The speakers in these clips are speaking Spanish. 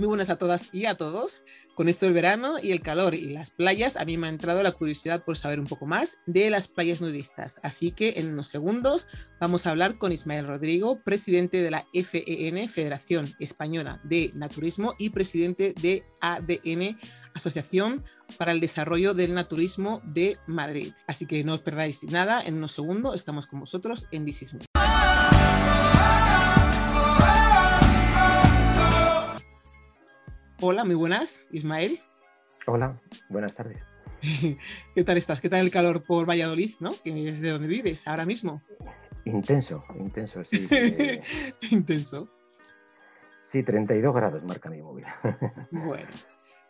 Muy buenas a todas y a todos. Con esto del verano y el calor y las playas, a mí me ha entrado la curiosidad por saber un poco más de las playas nudistas. Así que en unos segundos vamos a hablar con Ismael Rodrigo, presidente de la FEN, Federación Española de Naturismo, y presidente de ADN, Asociación para el Desarrollo del Naturismo de Madrid. Así que no os perdáis nada, en unos segundos estamos con vosotros en This Hola, muy buenas, Ismael. Hola, buenas tardes. ¿Qué tal estás? ¿Qué tal el calor por Valladolid, no? Que es de donde vives ahora mismo. Intenso, intenso, sí. intenso. Sí, 32 grados marca mi móvil. bueno,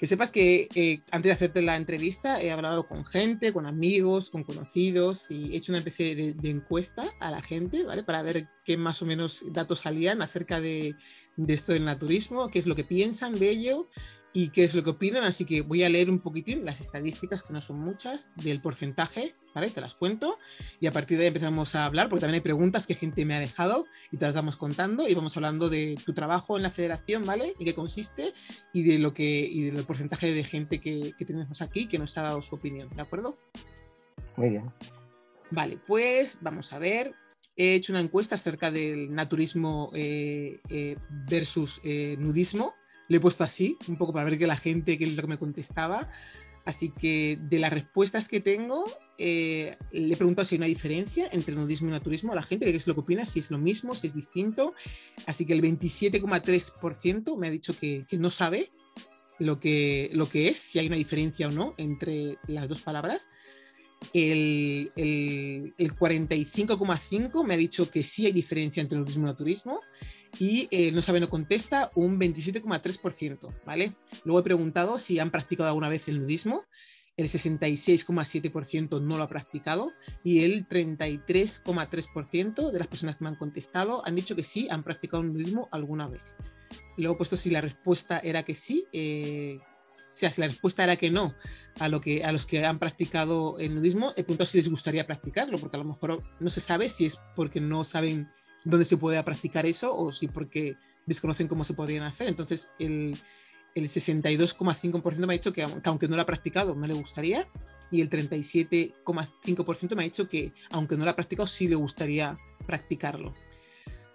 que sepas que eh, antes de hacerte la entrevista he hablado con gente, con amigos, con conocidos y he hecho una especie de, encuesta a la gente, ¿vale? Para ver qué más o menos datos salían acerca de, de esto del naturismo, qué es lo que piensan de ello y qué es lo que opinan, así que voy a leer un poquitín las estadísticas, que no son muchas, del porcentaje, ¿vale? Te las cuento y a partir de ahí empezamos a hablar, porque también hay preguntas que gente me ha dejado y te las vamos contando y vamos hablando de tu trabajo en la federación, ¿vale? Y qué consiste y de lo que y del porcentaje de gente que, que tenemos aquí que nos ha dado su opinión, ¿de acuerdo? Muy bien. Vale, pues vamos a ver. He hecho una encuesta acerca del naturismo eh, eh, versus eh, nudismo lo he puesto así, un poco para ver que la gente, que es lo que me contestaba. Así que de las respuestas que tengo, eh, le he preguntado si hay una diferencia entre nudismo y naturismo a la gente, qué es lo que opina, si es lo mismo, si es distinto. Así que el 27,3% me ha dicho que, que, no sabe lo que, lo que es, si hay una diferencia o no entre las dos palabras. El, el, el 45,5% me ha dicho que sí hay diferencia entre nudismo y naturismo y eh, no sabe, no contesta un 27,3%, ¿vale? Luego he preguntado si han practicado alguna vez el nudismo, el 66,7% no lo ha practicado y el 33,3% de las personas que me han contestado han dicho que sí, han practicado el nudismo alguna vez. Luego he puesto si la respuesta era que sí, eh, o sea, si la respuesta era que no a, lo que, a los que han practicado el nudismo, he preguntado si les gustaría practicarlo, porque a lo mejor no se sabe si es porque no saben dónde se puede practicar eso o si porque desconocen cómo se podrían hacer. Entonces, el, el 62,5% me ha dicho que, aunque no lo ha practicado, no le gustaría. Y el 37,5% me ha dicho que, aunque no lo ha practicado, sí le gustaría practicarlo.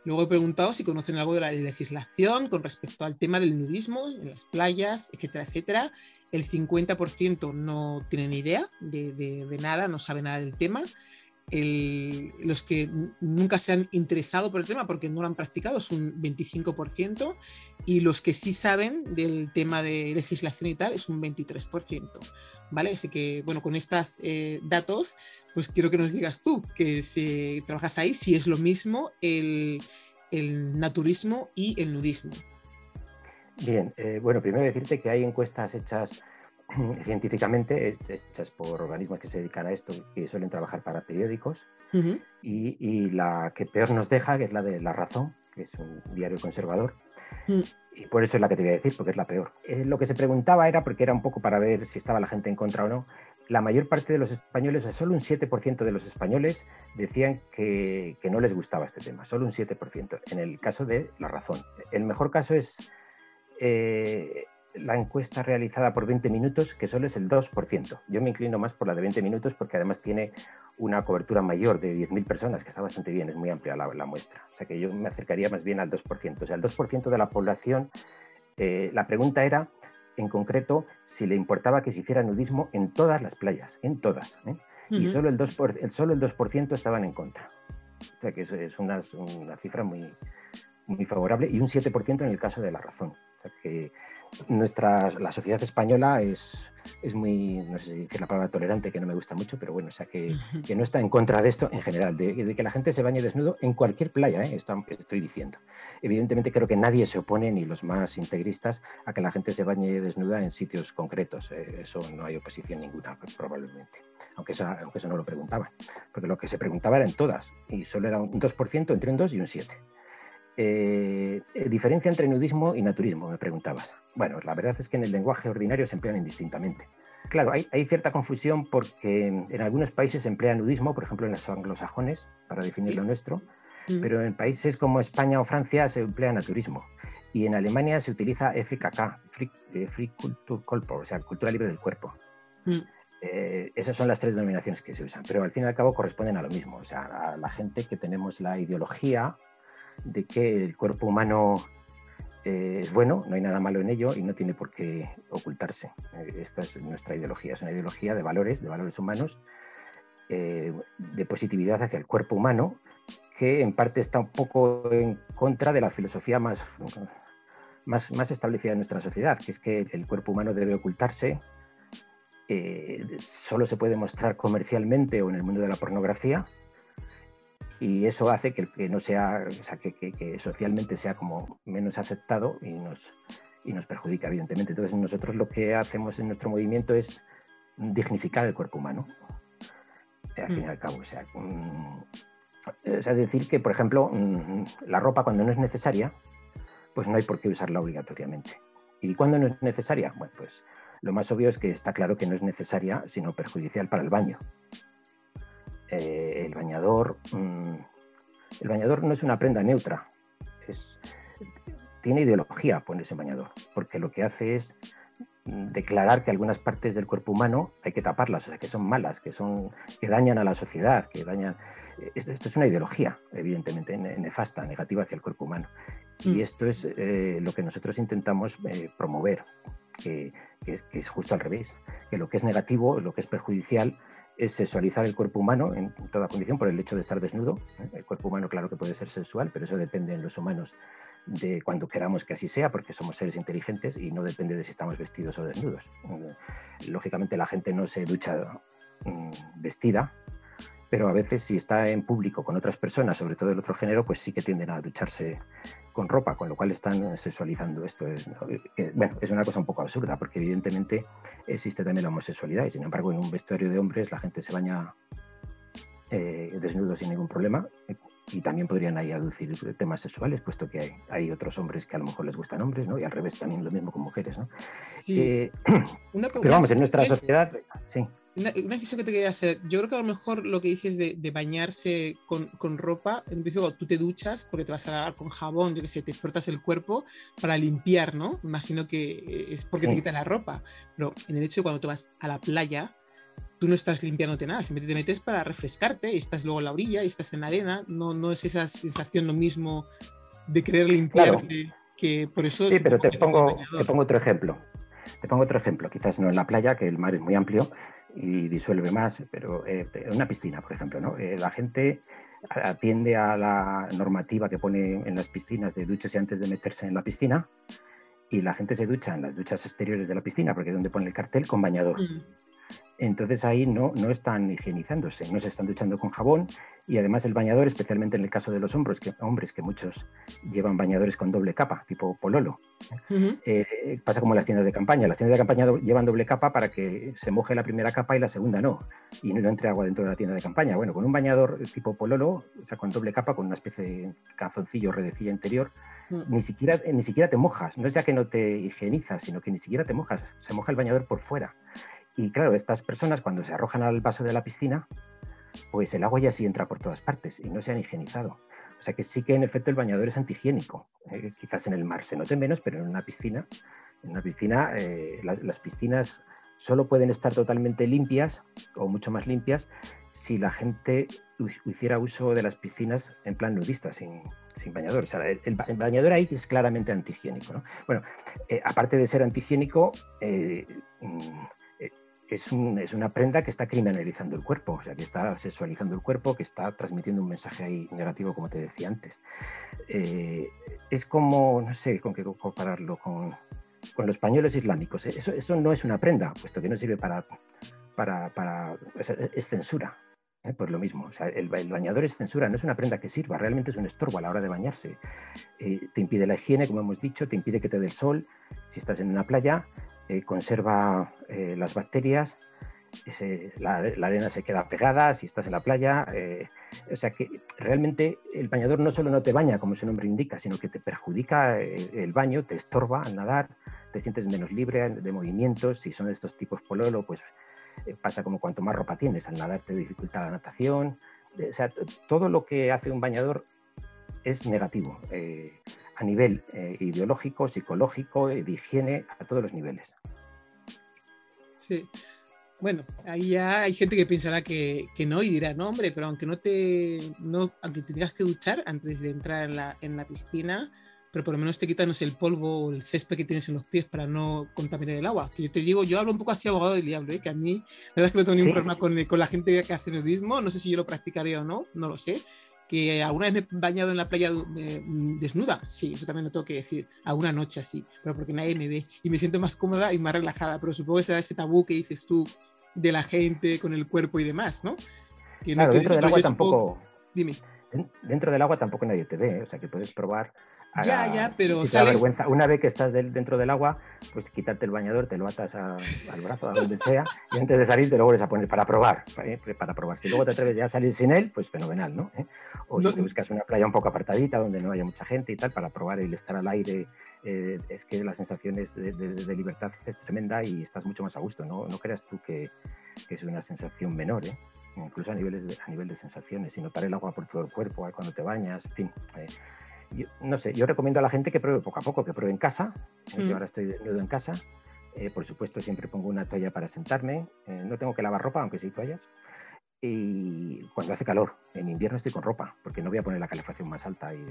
Luego he preguntado si conocen algo de la legislación con respecto al tema del nudismo en las playas, etcétera, etcétera. El 50% no tiene ni idea de, de, nada, no sabe nada del tema los que nunca se han interesado por el tema porque no lo han practicado es un 25% y los que sí saben del tema de legislación y tal es un 23%. ¿Vale? Así que, bueno, con estos eh, datos, pues quiero que nos digas tú, que si trabajas ahí, si es lo mismo el, naturismo y el nudismo. Bien, eh, bueno, primero decirte que hay encuestas hechas científicamente hechas por organismos que se dedican a esto, que suelen trabajar para periódicos, y, la que peor nos deja, que es la de La Razón, que es un diario conservador, mm. y por eso es la que te voy a decir, porque es la peor. Eh, lo que se preguntaba era, porque era un poco para ver si estaba la gente en contra o no, la mayor parte de los españoles, o sea, solo un 7% de los españoles decían que, que no les gustaba este tema, solo un 7%, en el caso de La Razón. El mejor caso es... Eh, la encuesta realizada por 20 minutos, que solo es el 2%. Yo me inclino más por la de 20 minutos porque además tiene una cobertura mayor de 10.000 personas, que está bastante bien, es muy amplia la, muestra. O sea que yo me acercaría más bien al 2%. O sea, el 2% de la población, eh, la pregunta era, en concreto, si le importaba que se hiciera nudismo en todas las playas, en todas. ¿eh? Y solo el, 2%, el, solo el 2% estaban en contra. O sea que eso es una, una cifra muy, muy favorable y un 7% en el caso de la razón. Sea que nuestra, la sociedad española es, es muy, no sé si decir la palabra tolerante, que no me gusta mucho, pero bueno, o sea, que, que no está en contra de esto en general, de, que la gente se bañe desnudo en cualquier playa, ¿eh? esto estoy diciendo. Evidentemente creo que nadie se opone, ni los más integristas, a que la gente se bañe desnuda en sitios concretos. ¿eh? Eso no hay oposición ninguna, probablemente. Aunque eso, aunque eso no lo preguntaban. Porque lo que se preguntaba era en todas, y solo era un 2%, entre un 2 y un 7%. Eh, eh, diferencia entre nudismo y naturismo, me preguntabas. Bueno, la verdad es que en el lenguaje ordinario se emplean indistintamente. Claro, hay, cierta confusión porque en algunos países se emplea nudismo, por ejemplo en los anglosajones, para definir lo nuestro, mm. pero en países como España o Francia se emplea naturismo. Y en Alemania se utiliza FKK, Free, eh, Free Culture o sea, cultura libre del cuerpo. Mm. Eh, esas son las tres denominaciones que se usan, pero al fin y al cabo corresponden a lo mismo, o sea, a la gente que tenemos la ideología de que el cuerpo humano eh, es bueno, no hay nada malo en ello y no tiene por qué ocultarse. Eh, esta es nuestra ideología, es una ideología de valores, de valores humanos, de positividad hacia el cuerpo humano, que en parte está un poco en contra de la filosofía más, más, más establecida en nuestra sociedad, que es que el cuerpo humano debe ocultarse, eh, solo se puede mostrar comercialmente o en el mundo de la pornografía y eso hace que, que no sea, o sea, que, que, socialmente sea como menos aceptado y nos, y nos perjudica, evidentemente. Entonces nosotros lo que hacemos en nuestro movimiento es dignificar el cuerpo humano, al fin y mm. al cabo. O sea, mm, o sea, decir que, por ejemplo, mm, la ropa cuando no es necesaria, pues no hay por qué usarla obligatoriamente. ¿Y cuando no es necesaria? Bueno, pues lo más obvio es que está claro que no es necesaria, sino perjudicial para el baño. Eh, el bañador. Mm, el bañador no es una prenda neutra. tiene ideología ponerse bañador, porque lo que hace es mm, declarar que algunas partes del cuerpo humano hay que taparlas, o sea, que son malas, que, son, que dañan a la sociedad, que dañan... Eh, esto, es una ideología, evidentemente, nefasta, negativa hacia el cuerpo humano. Y mm. esto es eh, lo que nosotros intentamos promover, que, es, justo al revés, que lo que es negativo, lo que es perjudicial, es sexualizar el cuerpo humano en toda condición por el hecho de estar desnudo. ¿eh? El cuerpo humano, claro que puede ser sexual, pero eso depende en los humanos de cuando queramos que así sea, porque somos seres inteligentes y no depende de si estamos vestidos o desnudos. Eh, lógicamente la gente no se ducha mm, vestida, pero a veces si está en público con otras personas, sobre todo del otro género, pues sí que tienden a ducharse con ropa, con lo cual están sexualizando esto. Es, bueno, es una cosa un poco absurda, porque evidentemente existe también la homosexualidad y sin embargo en un vestuario de hombres la gente se baña eh, desnudo sin ningún problema y también podrían ahí aducir temas sexuales, puesto que hay, hay, otros hombres que a lo mejor les gustan hombres, ¿no? Y al revés también lo mismo con mujeres, ¿no? Eh, pero vamos, en nuestra sociedad, sí. Una, decisión que te quería hacer. Yo creo que a lo mejor lo que dices de, bañarse con, con, ropa, en principio tú te duchas porque te vas a lavar con jabón, yo que sé, te frotas el cuerpo para limpiar, ¿no? Imagino que es porque te quitan la ropa. Pero en el hecho de cuando te vas a la playa, tú no estás limpiándote nada, simplemente te metes para refrescarte y estás luego en la orilla y estás en la arena. No, no es esa sensación lo mismo de querer limpiar que, por eso... Sí, pero te pongo, te pongo otro ejemplo. Te pongo otro ejemplo, quizás no en la playa, que el mar es muy amplio, y disuelve más, pero eh, una piscina, por ejemplo, ¿no? Eh, la gente atiende a la normativa que pone en las piscinas de ducharse antes de meterse en la piscina y la gente se ducha en las duchas exteriores de la piscina, porque es donde pone el cartel, con bañador. Mm entonces ahí no, no están higienizándose, no se están duchando con jabón y además el bañador, especialmente en el caso de los hombres, que, hombres que muchos llevan bañadores con doble capa, tipo pololo. Eh, pasa como en las tiendas de campaña, las tiendas de campaña llevan doble capa para que se moje la primera capa y la segunda no, y no entre agua dentro de la tienda de campaña. Bueno, con un bañador tipo pololo, o sea, con doble capa, con una especie de calzoncillo, redecilla interior, mm. ni, siquiera, ni siquiera te mojas, no es ya que no te higienizas, sino que ni siquiera te mojas, se moja el bañador por fuera. Y claro, estas personas cuando se arrojan al vaso de la piscina, pues el agua ya sí entra por todas partes y no se han higienizado. O sea que sí que en efecto el bañador es antihigiénico. Eh, quizás en el mar se note menos, pero en una piscina, en una piscina, eh, las piscinas solo pueden estar totalmente limpias o mucho más limpias si la gente hiciera uso de las piscinas en plan nudista, sin, sin bañador. O sea, el, bañador ahí es claramente antihigiénico. ¿no? Bueno, eh, aparte de ser antihigiénico, mm, es, una prenda que está criminalizando el cuerpo, o sea, que está sexualizando el cuerpo, que está transmitiendo un mensaje ahí negativo, como te decía antes. Eh, es como, no sé con qué compararlo, con, los pañuelos islámicos. Eso, eso, no es una prenda, puesto que no sirve para... para, para es, censura. ¿eh? Pues lo mismo, o sea, el, bañador es censura, no es una prenda que sirva, realmente es un estorbo a la hora de bañarse. Eh, te impide la higiene, como hemos dicho, te impide que te dé el sol si estás en una playa, eh, conserva eh, las bacterias, la, arena se queda pegada si estás en la playa. Eh, o sea que realmente el bañador no solo no te baña, como su nombre indica, sino que te perjudica el, baño, te estorba al nadar, te sientes menos libre de movimientos. Si son de estos tipos pololo, pues pasa como cuanto más ropa tienes, al nadar te dificulta la natación. O sea, todo lo que hace un bañador es negativo a nivel ideológico, psicológico, de higiene, a todos los niveles. Sí. Bueno, ahí ya hay gente que pensará que, no y dirá, no, hombre, pero aunque no te, no, aunque te tengas que duchar antes de entrar en la, en la piscina, pero por lo menos te quitan el polvo o el césped que tienes en los pies para no contaminar el agua. Que yo te digo, yo hablo un poco así abogado del diablo, ¿eh? que a mí, la verdad es que no tengo ningún problema con, con, la gente que hace nudismo, no sé si yo lo practicaría o no, no lo sé. Que alguna vez me he bañado en la playa mm, desnuda, sí, eso también lo tengo que decir, alguna noche así, pero porque nadie me ve y me siento más cómoda y más relajada, pero supongo que será ese tabú que dices tú de la gente con el cuerpo y demás, ¿no? claro, dentro del agua tampoco... Dime. Dentro del agua tampoco nadie te ve, o sea que puedes probar ya, ya, pero vergüenza. Una vez que estás dentro del agua, pues quitarte el bañador, te lo atas al brazo, a donde sea, y antes de salir te lo vuelves a poner para probar, ¿eh? para probar. Si luego te atreves ya a salir sin él, pues fenomenal, ¿no? ¿Eh? O si te buscas una playa un poco apartadita donde no haya mucha gente y tal, para probar el estar al aire, eh, es que la sensación de, de, libertad es tremenda y estás mucho más a gusto, ¿no? No creas tú que, que es una sensación menor, ¿eh? incluso a, niveles de, a nivel de sensaciones, y notar el agua por todo el cuerpo cuando te bañas, en fin no sé, yo recomiendo a la gente que pruebe poco a poco, que pruebe en casa. Yo mm. ahora estoy desnudo en casa. Eh, por supuesto, siempre pongo una toalla para sentarme. Eh, no tengo que lavar ropa, aunque sí toallas. Y cuando hace calor, en invierno estoy con ropa, porque no voy a poner la calefacción más alta y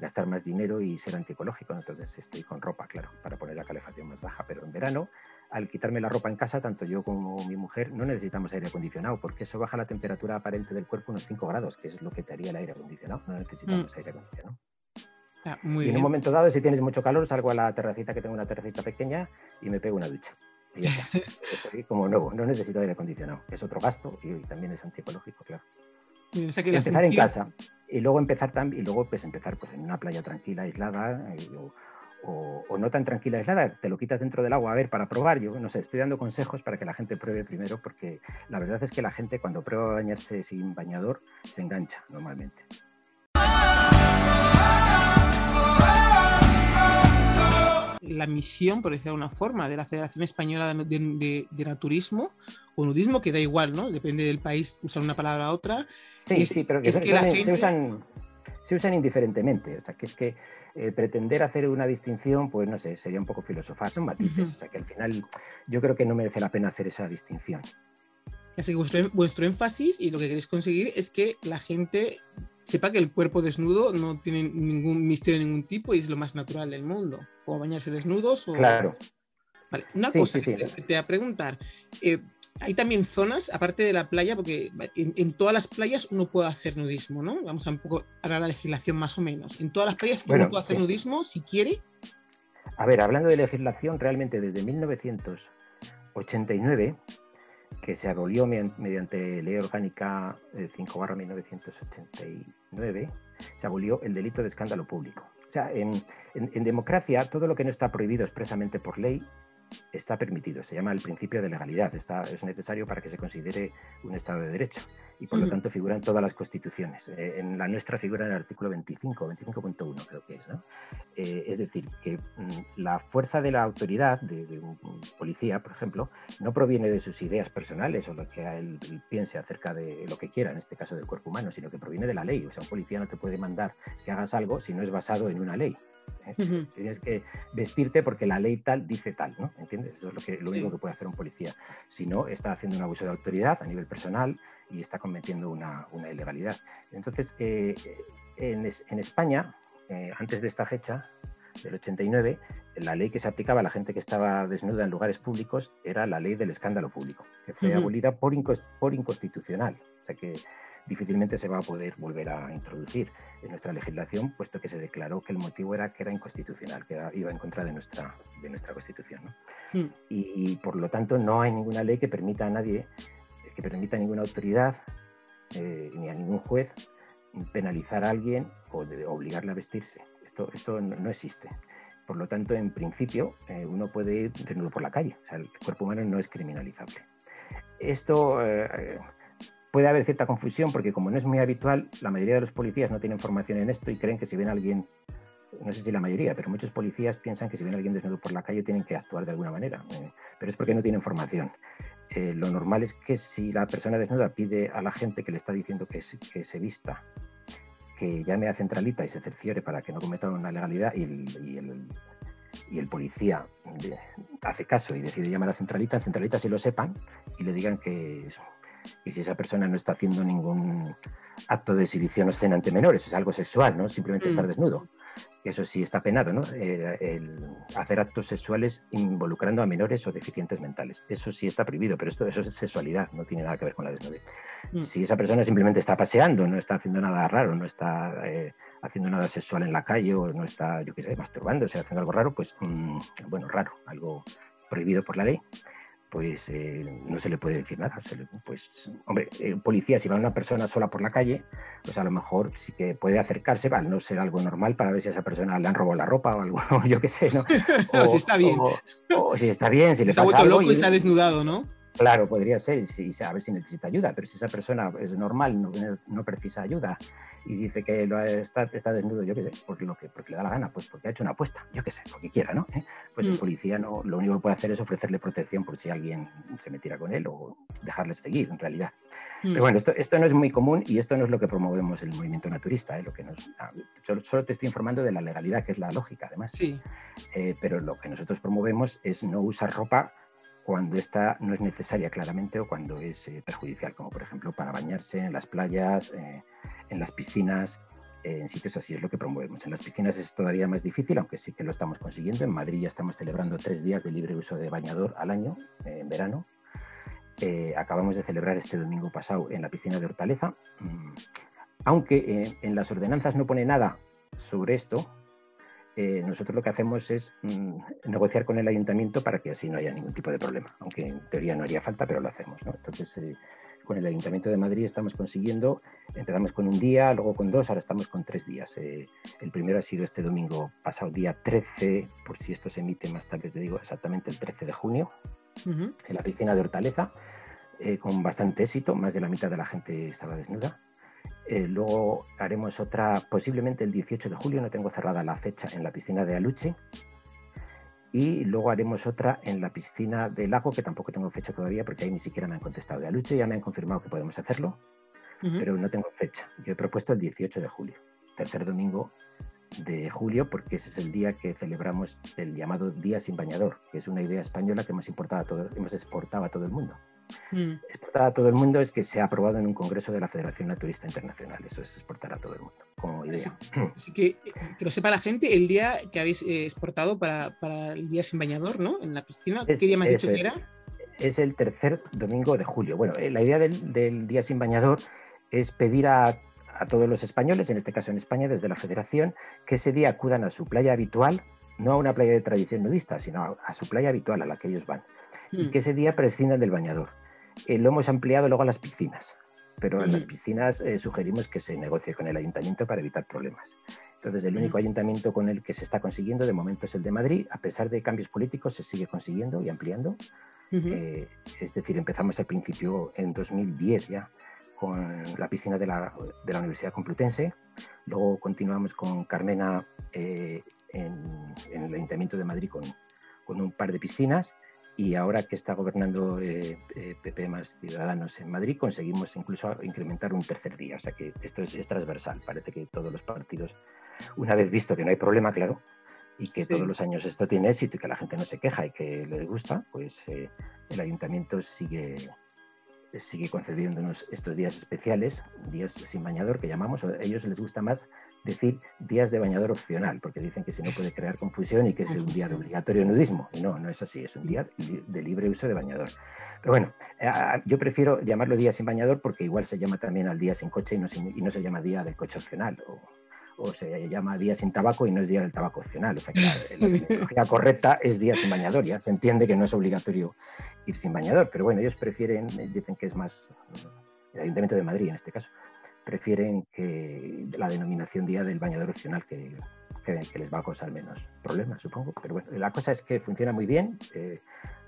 gastar más dinero y ser antiecológico. Entonces estoy con ropa, claro, para poner la calefacción más baja. Pero en verano, al quitarme la ropa en casa, tanto yo como mi mujer, no necesitamos aire acondicionado, porque eso baja la temperatura aparente del cuerpo unos 5 grados, que es lo que te haría el aire acondicionado. No necesitamos mm. aire acondicionado. Ah, y en un momento dado, si tienes mucho calor, salgo a la terracita, que tengo una terracita pequeña, y me pego una ducha. Y ya está. Estoy como nuevo, no necesito aire acondicionado. Es otro gasto y, también es antiecológico, claro. empezar en casa y luego empezar también y luego pues empezar pues en una playa tranquila, aislada eh, o, o, no tan tranquila, aislada, te lo quitas dentro del agua a ver para probar. Yo no sé, estoy dando consejos para que la gente pruebe primero porque la verdad es que la gente cuando prueba bañarse sin bañador se engancha normalmente. La misión, por decirlo de alguna forma, de la Federación Española de, Naturismo o Nudismo, que da igual, ¿no? Depende del país usar una palabra u otra. Sí, sí, pero que, es que la gente... se, usan, se usan indiferentemente. O sea, que es que eh, pretender hacer una distinción, pues no sé, sería un poco filosofar, son matices. O sea, que al final yo creo que no merece la pena hacer esa distinción. Así que vuestro, vuestro énfasis y lo que queréis conseguir es que la gente sepa que el cuerpo desnudo no tiene ningún misterio de ningún tipo y es lo más natural del mundo. O bañarse desnudos o... Claro. Vale, una cosa que te, voy a preguntar. Eh, hay también zonas, aparte de la playa, porque en, todas las playas uno puede hacer nudismo, ¿no? Vamos a un poco a la legislación más o menos. En todas las playas uno puede hacer nudismo si quiere. A ver, hablando de legislación, realmente desde 1989 que se abolió mediante ley orgánica 5 1989, se abolió el delito de escándalo público. O sea, en, democracia todo lo que no está prohibido expresamente por ley está permitido. Se llama el principio de legalidad. Está, es necesario para que se considere un Estado de Derecho y por lo tanto figura en todas las constituciones. Eh, en la nuestra figura en el artículo 25, 25.1 creo que es. ¿no? Eh, es decir, que mm, la fuerza de la autoridad, de, un, policía, por ejemplo, no proviene de sus ideas personales o lo que él, piense acerca de lo que quiera, en este caso del cuerpo humano, sino que proviene de la ley. O sea, un policía no te puede mandar que hagas algo si no es basado en una ley. ¿Eh? Tienes que vestirte porque la ley tal dice tal, ¿no? ¿Entiendes? Eso es lo, que, lo único que puede hacer un policía. Si no, está haciendo un abuso de autoridad a nivel personal y está cometiendo una, una ilegalidad. Entonces, eh, en, en, España, eh, antes de esta fecha, del 89, la ley que se aplicaba a la gente que estaba desnuda en lugares públicos era la ley del escándalo público, que fue abolida por, por inconstitucional. O sea que difícilmente se va a poder volver a introducir en nuestra legislación, puesto que se declaró que el motivo era que era inconstitucional, que iba en contra de nuestra, de nuestra Constitución. Mm. Y, por lo tanto no hay ninguna ley que permita a nadie, que permita a ninguna autoridad eh, ni a ningún juez penalizar a alguien o obligarle a vestirse. Esto, esto no, existe. Por lo tanto, en principio, eh, uno puede ir desnudo por la calle. O sea, el cuerpo humano no es criminalizable. Esto eh, puede haber cierta confusión porque como no es muy habitual, la mayoría de los policías no tienen formación en esto y creen que si ven a alguien, no sé si la mayoría, pero muchos policías piensan que si ven a alguien desnudo por la calle tienen que actuar de alguna manera, eh, pero es porque no tienen formación. Eh, lo normal es que si la persona desnuda pide a la gente que le está diciendo que se, vista que llame a centralita y se cerciore para que no cometa una legalidad y el, policía hace caso y decide llamar a centralita, en centralita se lo sepan y le digan que y si esa persona no está haciendo ningún acto de exhibición o escena ante menores, es algo sexual, ¿no? Simplemente estar mm. desnudo. Eso sí está penado, ¿no? Eh, el hacer actos sexuales involucrando a menores o deficientes mentales. Eso sí está prohibido, pero esto eso es sexualidad, no tiene nada que ver con la desnudez. Mm. Si esa persona simplemente está paseando, no está haciendo nada raro, no está eh, haciendo nada sexual en la calle o no está, yo qué sé, masturbándose, haciendo algo raro, pues, mm, bueno, raro, algo prohibido por la ley, pues eh, no se le puede decir nada. pues, hombre, eh, policía, si va una persona sola por la calle, pues a lo mejor sí que puede acercarse, va, no ser algo normal para ver si a esa persona le han robado la ropa o algo, yo qué sé, ¿no? O, si está bien. O, si está bien, si le se ha vuelto loco y, se ha desnudado, ¿no? Claro, podría ser, si, a ver si necesita ayuda, pero si esa persona es normal, no, no precisa ayuda y dice que lo está, está, desnudo, yo qué sé, porque, lo que, porque le da la gana, pues porque ha hecho una apuesta, yo qué sé, porque quiera, ¿no? ¿Eh? Pues el mm. policía no, lo único que puede hacer es ofrecerle protección por si alguien se metiera con él o dejarle seguir, en realidad. Mm. Pero bueno, esto, esto no es muy común y esto no es lo que promovemos el movimiento naturista, ¿eh? lo que nos, ah, solo, te estoy informando de la legalidad, que es la lógica, además. Sí. Eh, pero lo que nosotros promovemos es no usar ropa cuando esta no es necesaria claramente o cuando es eh, perjudicial, como por ejemplo para bañarse en las playas, eh, en las piscinas, eh, en sitios así es lo que promovemos. En las piscinas es todavía más difícil, aunque sí que lo estamos consiguiendo. En Madrid ya estamos celebrando tres días de libre uso de bañador al año, en verano. acabamos de celebrar este domingo pasado en la piscina de Hortaleza. Mm, aunque en las ordenanzas no pone nada sobre esto, eh, nosotros lo que hacemos es mm, negociar con el ayuntamiento para que así no haya ningún tipo de problema, aunque en teoría no haría falta, pero lo hacemos. Entonces, eh, con el Ayuntamiento de Madrid estamos consiguiendo, empezamos con un día, luego con dos, ahora estamos con tres días. Eh, el primero ha sido este domingo pasado, día 13, por si esto se emite más tarde, te digo exactamente el 13 de junio, en la piscina de Hortaleza, con bastante éxito, más de la mitad de la gente estaba desnuda. Eh, luego haremos otra, posiblemente el 18 de julio, no tengo cerrada la fecha, en la piscina de Aluche. Y luego haremos otra en la piscina de Lago, que tampoco tengo fecha todavía porque ahí ni siquiera me han contestado. De Aluche ya me han confirmado que podemos hacerlo, pero no tengo fecha. Yo he propuesto el 18 de julio, tercer domingo de julio, porque ese es el día que celebramos el llamado Día sin Bañador, que es una idea española que hemos, importado todo, hemos exportado a todo el mundo. Mm. Exportar a todo el mundo es que se ha aprobado en un congreso de la Federación Naturista Internacional. Eso es exportar a todo el mundo, como idea. Así, que, que lo sepa la gente, el día que habéis eh, exportado para, para, el día sin bañador, ¿no? En la piscina, ¿qué día me has dicho que era? Es el tercer domingo de julio. Bueno, eh, la idea del, del día sin bañador es pedir a, a todos los españoles, en este caso en España, desde la Federación, que ese día acudan a su playa habitual, no a una playa de tradición nudista, sino a, su playa habitual a la que ellos van, y hmm. que ese día prescindan del bañador. Eh, lo hemos ampliado luego a las piscinas, pero en las hmm. piscinas eh, sugerimos que se negocie con el ayuntamiento para evitar problemas. Entonces, el único hmm. ayuntamiento con el que se está consiguiendo de momento es el de Madrid. A pesar de cambios políticos, se sigue consiguiendo y ampliando. Eh, es decir, empezamos al principio en 2010 ya con la piscina de la, de la Universidad Complutense. Luego continuamos con Carmena en, en, el Ayuntamiento de Madrid con, con un par de piscinas y ahora que está gobernando PP eh, eh, más Ciudadanos en Madrid, conseguimos incluso incrementar un tercer día. O sea que esto es, transversal. Parece que todos los partidos, una vez visto que no hay problema, claro, y que todos los años esto tiene éxito y que la gente no se queja y que les gusta, pues eh, el ayuntamiento sigue, sigue concediéndonos estos días especiales, días sin bañador que llamamos, a ellos les gusta más decir días de bañador opcional, porque dicen que si no puede crear confusión y que es un día de obligatorio nudismo. Y no, no es así, es un día de libre uso de bañador. Pero bueno, eh, yo prefiero llamarlo día sin bañador porque igual se llama también al día sin coche y no, y no se llama día del coche opcional. O, o se llama día sin tabaco y no es día del tabaco opcional. O sea que la, correcta es día sin bañador, ya se entiende que no es obligatorio ir sin bañador, pero bueno, ellos prefieren, dicen que es más, el Ayuntamiento de Madrid en este caso, prefieren que la denominación día del bañador opcional que, que, les va a causar menos problemas, supongo. Pero bueno, la cosa es que funciona muy bien, eh,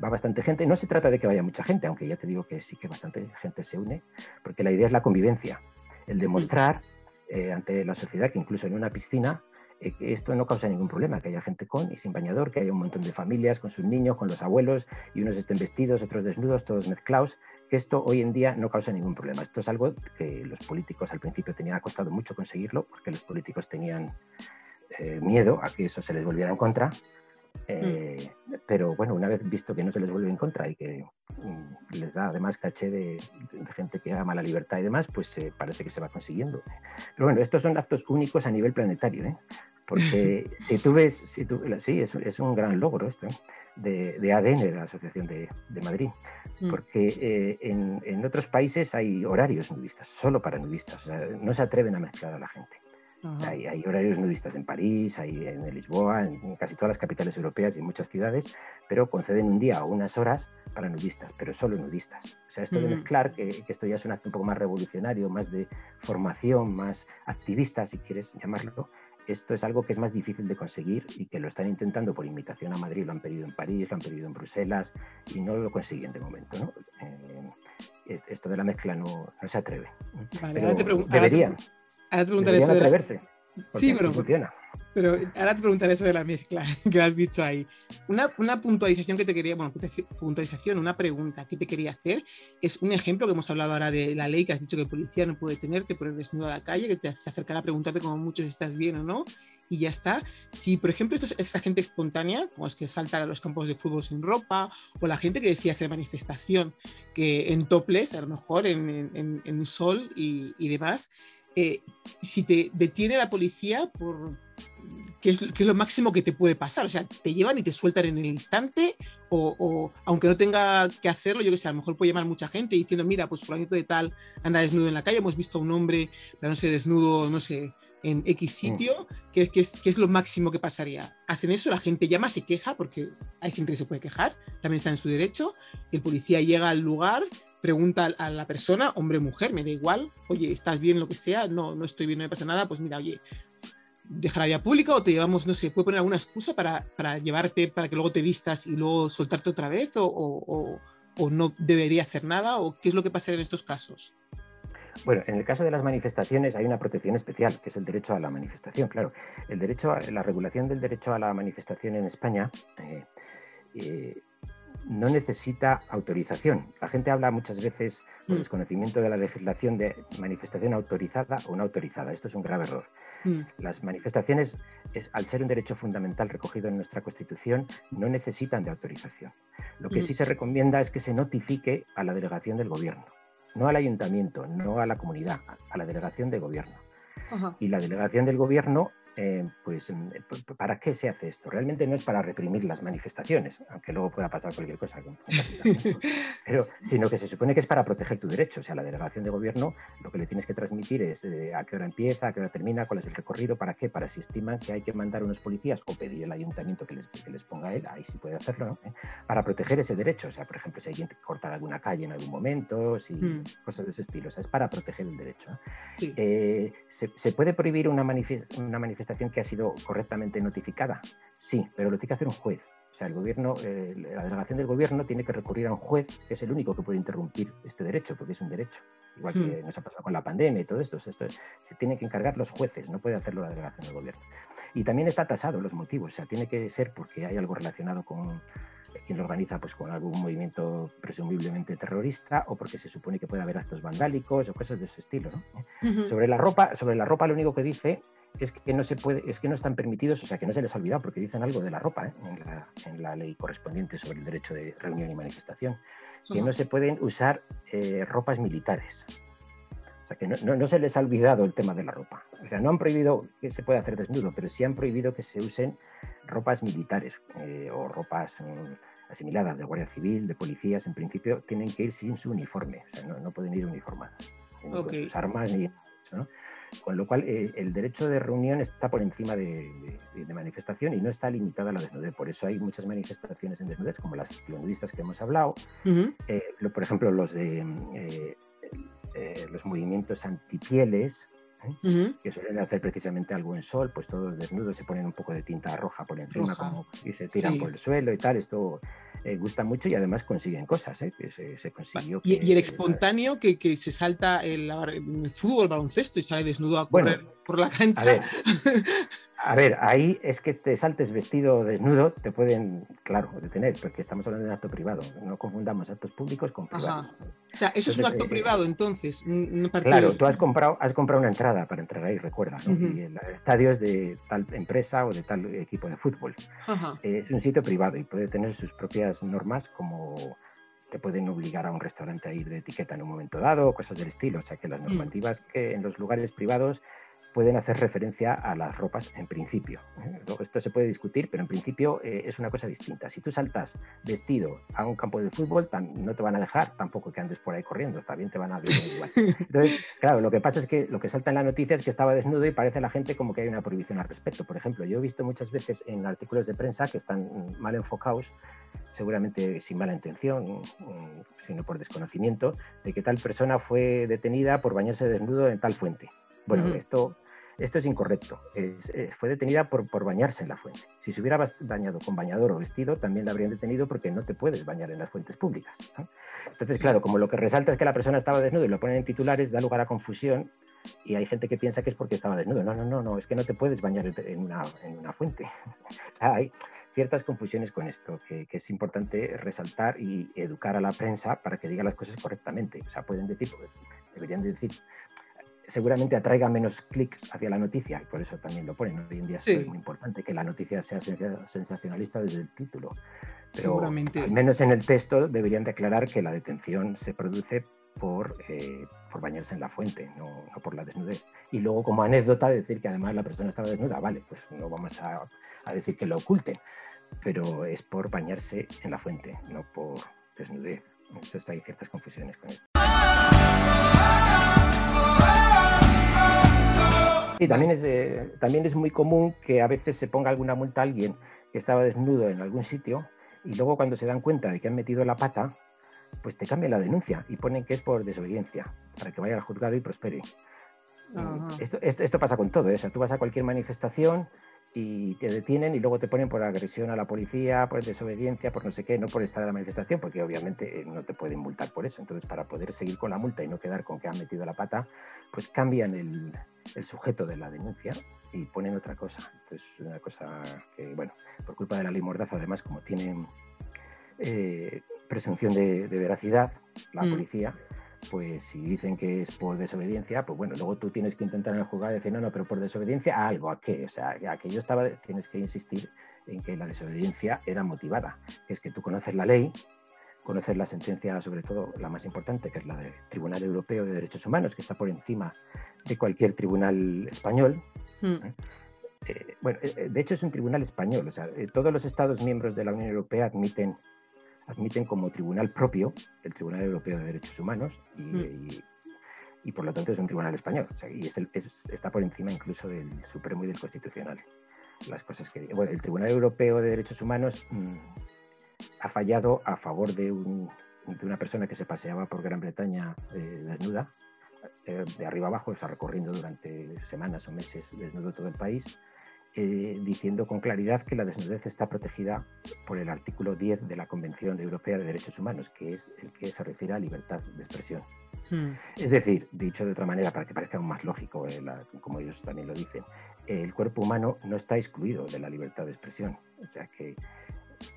va bastante gente. No se trata de que vaya mucha gente, aunque ya te digo que sí que bastante gente se une, porque la idea es la convivencia, el demostrar eh, ante la sociedad que incluso en una piscina eh, que esto no causa ningún problema, que haya gente con y sin bañador, que haya un montón de familias con sus niños, con los abuelos, y unos estén vestidos, otros desnudos, todos mezclados, que esto hoy en día no causa ningún problema. Esto es algo que los políticos al principio tenían costado mucho conseguirlo, porque los políticos tenían eh, miedo a que eso se les volviera en contra. Eh, mm. Pero bueno, una vez visto que no se les vuelve en contra y que mm, les da además caché de, gente que ama la libertad y demás, pues parece que se va consiguiendo. Pero bueno, estos son actos únicos a nivel planetario. ¿eh? Porque si tú ves, si tú, sí, es, es, un gran logro esto, ¿eh? de, de, ADN de la Asociación de, de Madrid, mm. porque eh, en, en, otros países hay horarios nudistas, solo para nudistas, o sea, no se atreven a mezclar a la gente. Hay, hay, horarios nudistas en París, hay en Lisboa, en, casi todas las capitales europeas y en muchas ciudades, pero conceden un día o unas horas para nudistas, pero solo nudistas. O sea, esto de mm. mezclar, que, que, esto ya es un acto un poco más revolucionario, más de formación, más activista, si quieres llamarlo, esto es algo que es más difícil de conseguir y que lo están intentando por invitación a Madrid, lo han pedido en París, lo han pedido en Bruselas y no lo consiguen de momento. ¿no? Eh, esto de la mezcla no, no se atreve. Vale, ahora te deberían, ahora te deberían atreverse. Sí, pero, funciona. pero ahora te preguntaré sobre la mezcla que has dicho ahí. Una, una, puntualización que te quería, bueno, puntualización, una pregunta que te quería hacer es un ejemplo que hemos hablado ahora de la ley que has dicho que el policía no puede tenerte por el desnudo a la calle, que te se acercará a preguntarte como mucho si estás bien o no, y ya está. Si, por ejemplo, esto es esta gente espontánea, como es que saltan a los campos de fútbol sin ropa, o la gente que decía hacer manifestación, que en toples, a lo mejor en, en, en sol y, y demás, eh, si te detiene la policía por qué es, lo máximo que te puede pasar. O sea, te llevan y te sueltan en el instante, o, aunque no tenga que hacerlo, yo que sé, a lo mejor puede llamar mucha gente diciendo, mira, pues fulanito de tal anda desnudo en la calle, hemos visto a un hombre, no sé, desnudo, no sé, en X sitio, ¿qué, es, es, lo máximo que pasaría? Hacen eso, la gente llama, se queja, porque hay gente que se puede quejar, también está en su derecho, el policía llega al lugar, pregunta a la persona, hombre o mujer, me da igual, oye, ¿estás bien lo que sea? No, no estoy bien, no me pasa nada, pues mira, oye, dejar la vía pública o te llevamos, no sé, puede poner alguna excusa para, para llevarte, para que luego te vistas y luego soltarte otra vez o, o, o, no debería hacer nada o qué es lo que pasa en estos casos? Bueno, en el caso de las manifestaciones hay una protección especial, que es el derecho a la manifestación, claro. El derecho a, la regulación del derecho a la manifestación en España eh, eh, no necesita autorización. La gente habla muchas veces por mm. desconocimiento de la legislación de manifestación autorizada o no autorizada. Esto es un grave error. Mm. Las manifestaciones, al ser un derecho fundamental recogido en nuestra Constitución, no necesitan de autorización. Lo que mm. sí se recomienda es que se notifique a la delegación del gobierno, no al ayuntamiento, no a la comunidad, a la delegación de gobierno. Y la delegación del gobierno eh, pues, mm, eh, ¿para qué se hace esto? Realmente no es para reprimir las manifestaciones, aunque luego pueda pasar cualquier cosa, pero, sino que se supone que es para proteger tu derecho. O sea, la delegación de gobierno lo que le tienes que transmitir es eh, a qué hora empieza, a qué hora termina, cuál es el recorrido, para qué, para si estiman que hay que mandar unos policías o pedir al ayuntamiento que les, que les ponga él, ahí sí puede hacerlo, para proteger ese derecho. O sea, por ejemplo, si alguien corta alguna calle en algún momento, si, hmm. cosas de ese estilo. O sea, es para proteger el derecho. Se, se, puede prohibir una, una manifestación que ha sido correctamente notificada? Sí, pero lo tiene que hacer un juez. O sea, el gobierno, eh, la delegación del gobierno tiene que recurrir a un juez, que es el único que puede interrumpir este derecho, porque es un derecho. Igual que hmm. nos ha pasado con la pandemia y todo esto. esto se tiene que encargar los jueces, no puede hacerlo la delegación del gobierno. Y también está tasado los motivos. O sea, tiene que ser porque hay algo relacionado con quien lo organiza pues con algún movimiento presumiblemente terrorista o porque se supone que puede haber actos vandálicos o cosas de ese estilo. Sobre la ropa, sobre la ropa lo único que dice es que no se puede, es que no están permitidos, o sea que no se les ha olvidado porque dicen algo de la ropa ¿eh? en, la, ley correspondiente sobre el derecho de reunión y manifestación, que no se pueden usar eh, ropas militares. O sea que no, se les ha olvidado el tema de la ropa. O sea, no han prohibido que se pueda hacer desnudo, pero sí han prohibido que se usen ropas militares eh, o ropas mm, asimiladas de Guardia Civil, de policías. En principio tienen que ir sin su uniforme, o sea, no, pueden ir uniformadas, ni con sus armas ni ¿no? Con lo cual, eh, el derecho de reunión está por encima de, manifestación y no está limitado a la desnudez. Por eso hay muchas manifestaciones en desnudez, como las nudistas que hemos hablado. Eh, por ejemplo, los de eh, los movimientos antipieles, que suelen hacer precisamente algo en sol, pues todos desnudos se ponen un poco de tinta roja por encima como, y se tiran por el suelo y tal. Esto eh, gusta mucho y además consiguen cosas. ¿eh? Que se, consiguió ¿Y, el espontáneo que, que, se salta el, el, fútbol, baloncesto y sale desnudo a correr por la cancha. A ver, ahí es que te saltes vestido desnudo, te pueden, claro, detener, porque estamos hablando de un acto privado. No confundamos actos públicos con privados. O sea, eso es un acto eh, privado, entonces. claro, tú has comprado, has comprado una entrada para entrar ahí, recuerda. Y el estadio es de tal empresa o de tal equipo de fútbol. es un sitio privado y puede tener sus propias normas como te pueden obligar a un restaurante a ir de etiqueta en un momento dado, cosas del estilo. O sea que las mm. normativas que en los lugares privados pueden hacer referencia a las ropas en principio. ¿eh? Esto se puede discutir, pero en principio eh, es una cosa distinta. Si tú saltas vestido a un campo de fútbol, no te van a dejar tampoco que andes por ahí corriendo, también te van a ver igual. Entonces, claro, lo que pasa es que lo que salta en la noticia es que estaba desnudo y parece a la gente como que hay una prohibición al respecto. Por ejemplo, yo he visto muchas veces en artículos de prensa que están mal enfocados, seguramente sin mala intención, sino por desconocimiento, de que tal persona fue detenida por bañarse desnudo en tal fuente. Bueno, esto, esto es incorrecto. Eh, fue detenida por, por, bañarse en la fuente. Si se hubiera bañado con bañador o vestido, también la habrían detenido porque no te puedes bañar en las fuentes públicas. Entonces, claro, como lo que resalta es que la persona estaba desnuda y lo ponen en titulares, da lugar a confusión y hay gente que piensa que es porque estaba desnudo. No, no, no, no, es que no te puedes bañar en una, en una fuente. hay ciertas confusiones con esto que, que, es importante resaltar y educar a la prensa para que diga las cosas correctamente. O sea, pueden decir, deberían decir seguramente atraiga menos clics hacia la noticia y por eso también lo ponen. Hoy en día es muy importante que la noticia sea sensacionalista desde el título. Pero seguramente. al menos en el texto deberían declarar que la detención se produce por, eh, por bañarse en la fuente, no, por la desnudez. Y luego como anécdota decir que además la persona estaba desnuda, vale, pues no vamos a, a decir que lo oculten, pero es por bañarse en la fuente, no por desnudez. Entonces hay ciertas confusiones con esto. Y también es, eh, también es muy común que a veces se ponga alguna multa a alguien que estaba desnudo en algún sitio y luego cuando se dan cuenta de que han metido la pata, pues te cambian la denuncia y ponen que es por desobediencia, para que vaya al juzgado y prospere. Esto, esto, pasa con todo, ¿eh? o sea, tú vas a cualquier manifestación y te detienen y luego te ponen por agresión a la policía, por desobediencia, por no sé qué, no por estar en la manifestación, porque obviamente eh, no te pueden multar por eso. Entonces, para poder seguir con la multa y no quedar con que han metido la pata, pues cambian el, el sujeto de la denuncia y ponen otra cosa. Entonces, una cosa que, bueno, por culpa de la ley Mordaza, además, como tienen eh, presunción de, veracidad, la mm. policía, pues si dicen que es por desobediencia, pues bueno, luego tú tienes que intentar en el juzgado decir, no, no, pero por desobediencia a algo, ¿a qué? O sea, a que yo estaba, tienes que insistir en que la desobediencia era motivada, es que tú conoces la ley, conoces la sentencia, sobre todo la más importante, que es la del Tribunal Europeo de Derechos Humanos, que está por encima de cualquier tribunal español. Hmm. ¿eh? Eh, bueno, eh, de hecho es un tribunal español, o sea, todos los Estados miembros de la Unión Europea admiten admiten como tribunal propio el Tribunal Europeo de Derechos Humanos y, mm. por lo tanto es un tribunal español. y está por encima incluso del Supremo y del Constitucional. Las cosas que. Bueno, el Tribunal Europeo de Derechos Humanos mm, ha fallado a favor de, una persona que se paseaba por Gran Bretaña eh, desnuda, eh, de arriba abajo, o sea, recorriendo durante semanas o meses desnudo todo el país eh, diciendo con claridad que la desnudez está protegida por el artículo 10 de la Convención Europea de Derechos Humanos, que es el que se refiere a libertad de expresión. Hmm. Es decir, dicho de otra manera, para que parezca aún más lógico, eh, como ellos también lo dicen, el cuerpo humano no está excluido de la libertad de expresión. O sea que,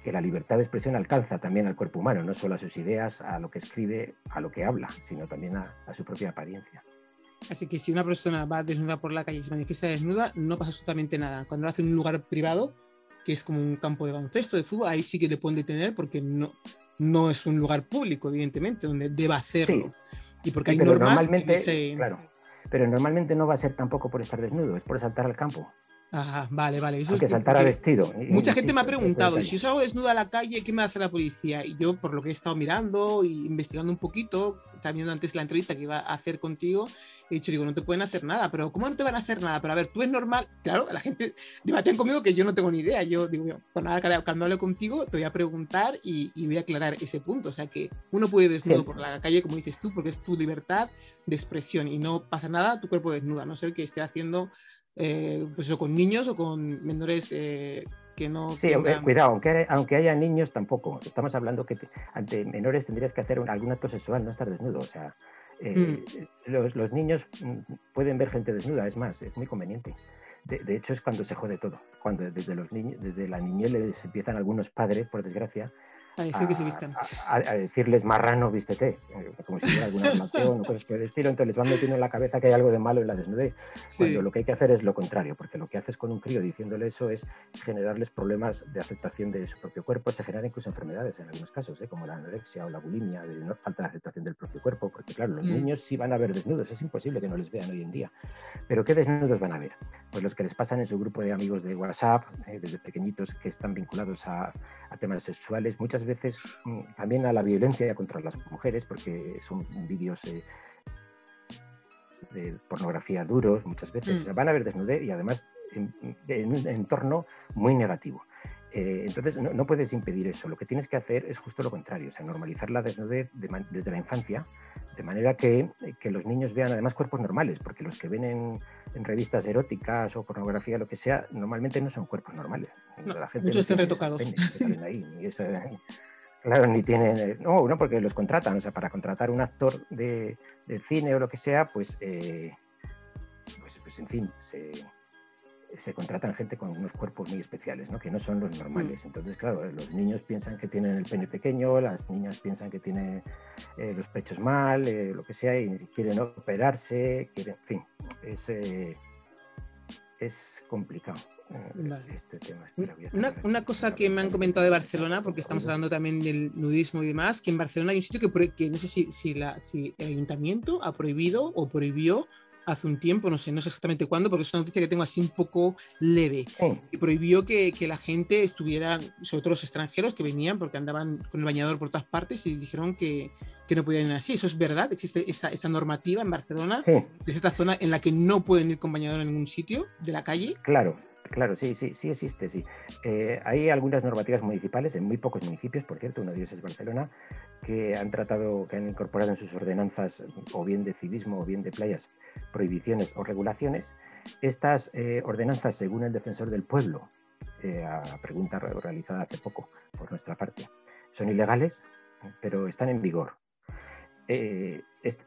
que la libertad de expresión alcanza también al cuerpo humano, no solo a sus ideas, a lo que escribe, a lo que habla, sino también a su propia apariencia. Así que si una persona va desnuda por la calle y se manifiesta desnuda, no pasa absolutamente nada. Cuando lo hace en un lugar privado, que es como un campo de baloncesto, de fútbol, ahí sí que te pueden detener porque no, no es un lugar público, evidentemente, donde deba hacerlo. Y porque hay pero normas normalmente, claro, pero normalmente no va a ser tampoco por estar desnudo, es por saltar al campo. Ajá, vale, vale. Eso que saltar a vestido. Mucha gente me ha preguntado, si yo salgo desnuda a la calle, ¿qué me hace la policía? Y yo, por lo que he estado mirando y investigando un poquito, también antes la entrevista que iba a hacer contigo, he dicho, digo, no te pueden hacer nada, pero ¿cómo no te van a hacer nada? Pero a ver, tú es normal, claro, la gente debaten conmigo que yo no tengo ni idea. Yo digo, pues nada, cuando hable contigo te voy a preguntar y, voy a aclarar ese punto. O sea, que uno puede desnudo por la calle, como dices tú, porque es tu libertad de expresión y no pasa nada tu cuerpo desnuda, a no ser que esté haciendo eh, pues eso, con niños o con menores eh, que no. Sí, cuidado, aunque, aunque haya niños tampoco. Estamos hablando que ante menores tendrías que hacer algún acto sexual, no estar desnudo. O sea, eh, mm. los, niños mm, pueden ver gente desnuda, es más, es muy conveniente. de, hecho, es cuando se jode todo. Cuando desde, los niños, desde la niñez les empiezan algunos padres, por desgracia, a, decir que se vistan. A, decirles marrano, vístete, eh, como si hubiera alguna relación o cosas por el estilo. Entonces les van metiendo en la cabeza que hay algo de malo en la desnudez. Cuando lo que hay que hacer es lo contrario, porque lo que haces con un crío diciéndole eso es generarles problemas de aceptación de su propio cuerpo. Se generan incluso enfermedades en algunos casos, ¿eh? como la anorexia o la bulimia, de no, falta de aceptación del propio cuerpo, porque claro, los mm. niños sí van a ver desnudos, es imposible que no les vean hoy en día. Pero ¿qué desnudos van a ver? Pues los que les pasan en su grupo de amigos de WhatsApp, eh, desde pequeñitos que están vinculados a, a temas sexuales, muchas veces mm, también a la violencia contra las mujeres, porque son vídeos eh, de pornografía duros muchas veces. Mm. van a ver desnudez y además en, un entorno muy negativo. Eh, entonces, no, puedes impedir eso. Lo que tienes que hacer es justo lo contrario, o sea, normalizar la desnudez desde la infancia, de manera que, los niños vean además cuerpos normales, porque los que ven en, revistas eróticas o pornografía, lo que sea, normalmente no son cuerpos normales. muchos están retocados. claro, ni tienen. No, no, porque los contratan, o sea, para contratar un actor de, cine o lo que sea, pues, eh, pues, pues en fin, se se contratan gente con unos cuerpos muy especiales, ¿no? que no son los normales. Mm. Entonces, claro, los niños piensan que tienen el pene pequeño, las niñas piensan que tienen eh, los pechos mal, eh, lo que sea, y quieren operarse, quieren, en fin, es, eh, es complicado. Este tema. Una, cosa que me han comentado de Barcelona, porque estamos hablando también del nudismo y demás, que en Barcelona hay un sitio que, que no sé si, si, la, si el ayuntamiento ha prohibido o prohibió hace un tiempo, no sé, no sé exactamente cuándo, porque es una noticia que tengo así un poco leve. Y prohibió que, que, la gente estuviera, sobre todo los extranjeros que venían porque andaban con el bañador por todas partes y dijeron que, que no podían ir así. ¿Eso es verdad? ¿Existe esa, esa normativa en Barcelona de cierta zona en la que no pueden ir con bañador en ningún sitio de la calle? Claro, Claro, sí, sí, sí existe, sí. Eh, hay algunas normativas municipales, en muy pocos municipios, por cierto, uno de ellos es Barcelona, que han tratado, que han incorporado en sus ordenanzas, o bien de civismo o bien de playas, prohibiciones o regulaciones. Estas eh, ordenanzas, según el defensor del pueblo, eh, a pregunta realizada hace poco por nuestra parte, son ilegales, pero están en vigor.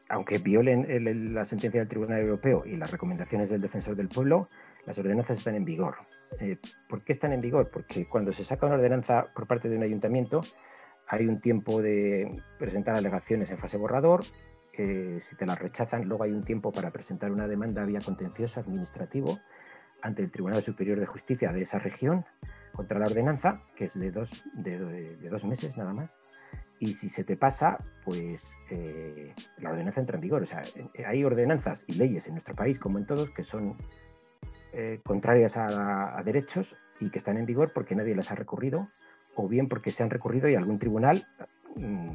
aunque violen la sentencia del Tribunal Europeo y las recomendaciones del defensor del pueblo, las ordenanzas están en vigor. Eh, ¿Por qué están en vigor? Porque cuando se saca una ordenanza por parte de un ayuntamiento, hay un tiempo de presentar alegaciones en fase borrador. si te las rechazan, luego hay un tiempo para presentar una demanda vía contencioso administrativo ante el Tribunal Superior de Justicia de esa región contra la ordenanza, que es de dos, de, dos meses nada más. Y si se te pasa, pues eh, la ordenanza entra en vigor. O sea, hay ordenanzas y leyes en nuestro país, como en todos, que son eh, contrarias a, derechos y que están en vigor porque nadie las ha recurrido, o bien porque se han recurrido y algún tribunal, mm,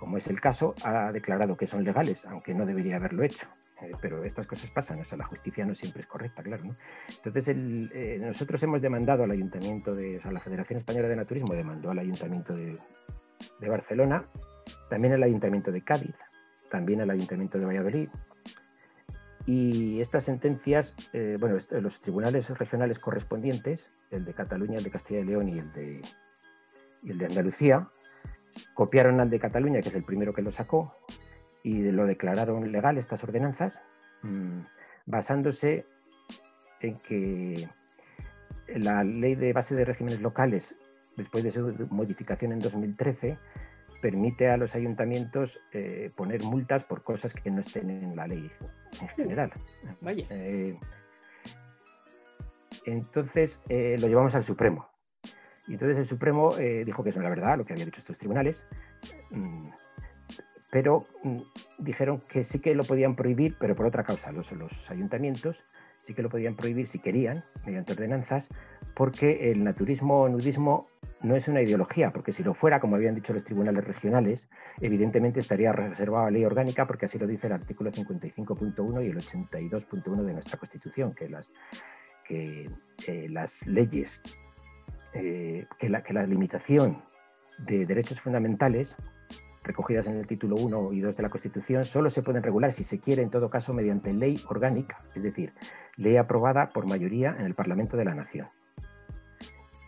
como es el caso, ha declarado que son legales, aunque no debería haberlo hecho. Eh, pero estas cosas pasan, o sea, la justicia no siempre es correcta, claro. Entonces, eh, nosotros hemos demandado al Ayuntamiento de, o sea, la Federación Española de Naturismo demandó al Ayuntamiento de Barcelona, también al Ayuntamiento de Cádiz, también al Ayuntamiento de Valladolid, y estas sentencias, eh, bueno, los tribunales regionales correspondientes, el de Cataluña, el de Castilla y León y el de, el de Andalucía, copiaron al de Cataluña, que es el primero que lo sacó, y lo declararon legal estas ordenanzas, mm, basándose en que la ley de base de regímenes locales, después de su modificación en 2013, permite a los ayuntamientos eh, poner multas por cosas que no estén en la ley en general. Vaya. Eh, entonces eh, lo llevamos al Supremo. Y entonces el Supremo dijo que eso es la verdad, lo que habían dicho estos tribunales, mm, pero mm, dijeron que sí que lo podían prohibir, pero por otra causa. Los, los ayuntamientos sí que lo podían prohibir si querían, mediante ordenanzas, porque el naturismo o nudismo no es una ideología, porque si lo fuera, como habían dicho los tribunales regionales, evidentemente estaría reservado a ley orgánica, porque así lo dice el artículo 55.1 y el 82.1 de nuestra Constitución, que las, que, eh, las leyes, eh, que, la, que la limitación de derechos fundamentales recogidas en el título 1 y 2 de la Constitución, solo se pueden regular, si se quiere, en todo caso, mediante ley orgánica, es decir, ley aprobada por mayoría en el Parlamento de la Nación.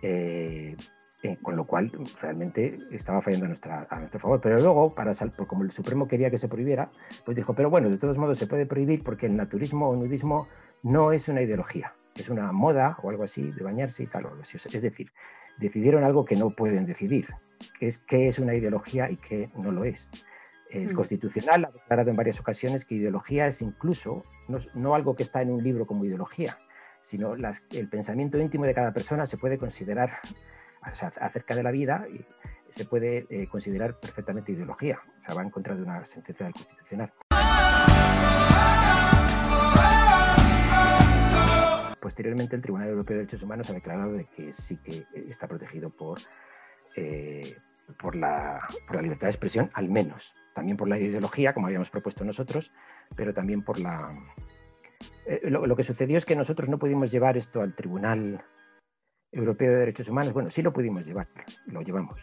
Eh, eh, con lo cual realmente estaba fallando a, nuestra, a nuestro favor. Pero luego, para como el Supremo quería que se prohibiera, pues dijo, pero bueno, de todos modos se puede prohibir porque el naturismo o nudismo no es una ideología. es una moda o algo así de bañarse y. Es decir, decidieron algo que no pueden decidir, que es qué es una ideología y qué no lo es. El mm. Constitucional ha declarado en varias ocasiones que ideología es incluso no, algo que está en un libro como ideología, sino el pensamiento íntimo de cada persona se puede considerar acerca de la vida y se puede eh, considerar perfectamente ideología. O sea, va en contra de una sentencia del Constitucional. Posteriormente, el Tribunal Europeo de Derechos Humanos ha declarado de que sí que está protegido por, eh, por, la, por la libertad de expresión, al menos. También por la ideología, como habíamos propuesto nosotros, pero también por la... Eh, lo, que sucedió es que nosotros no pudimos llevar esto al Tribunal Europeo de Derechos Humanos. Bueno, sí lo pudimos llevar, lo llevamos.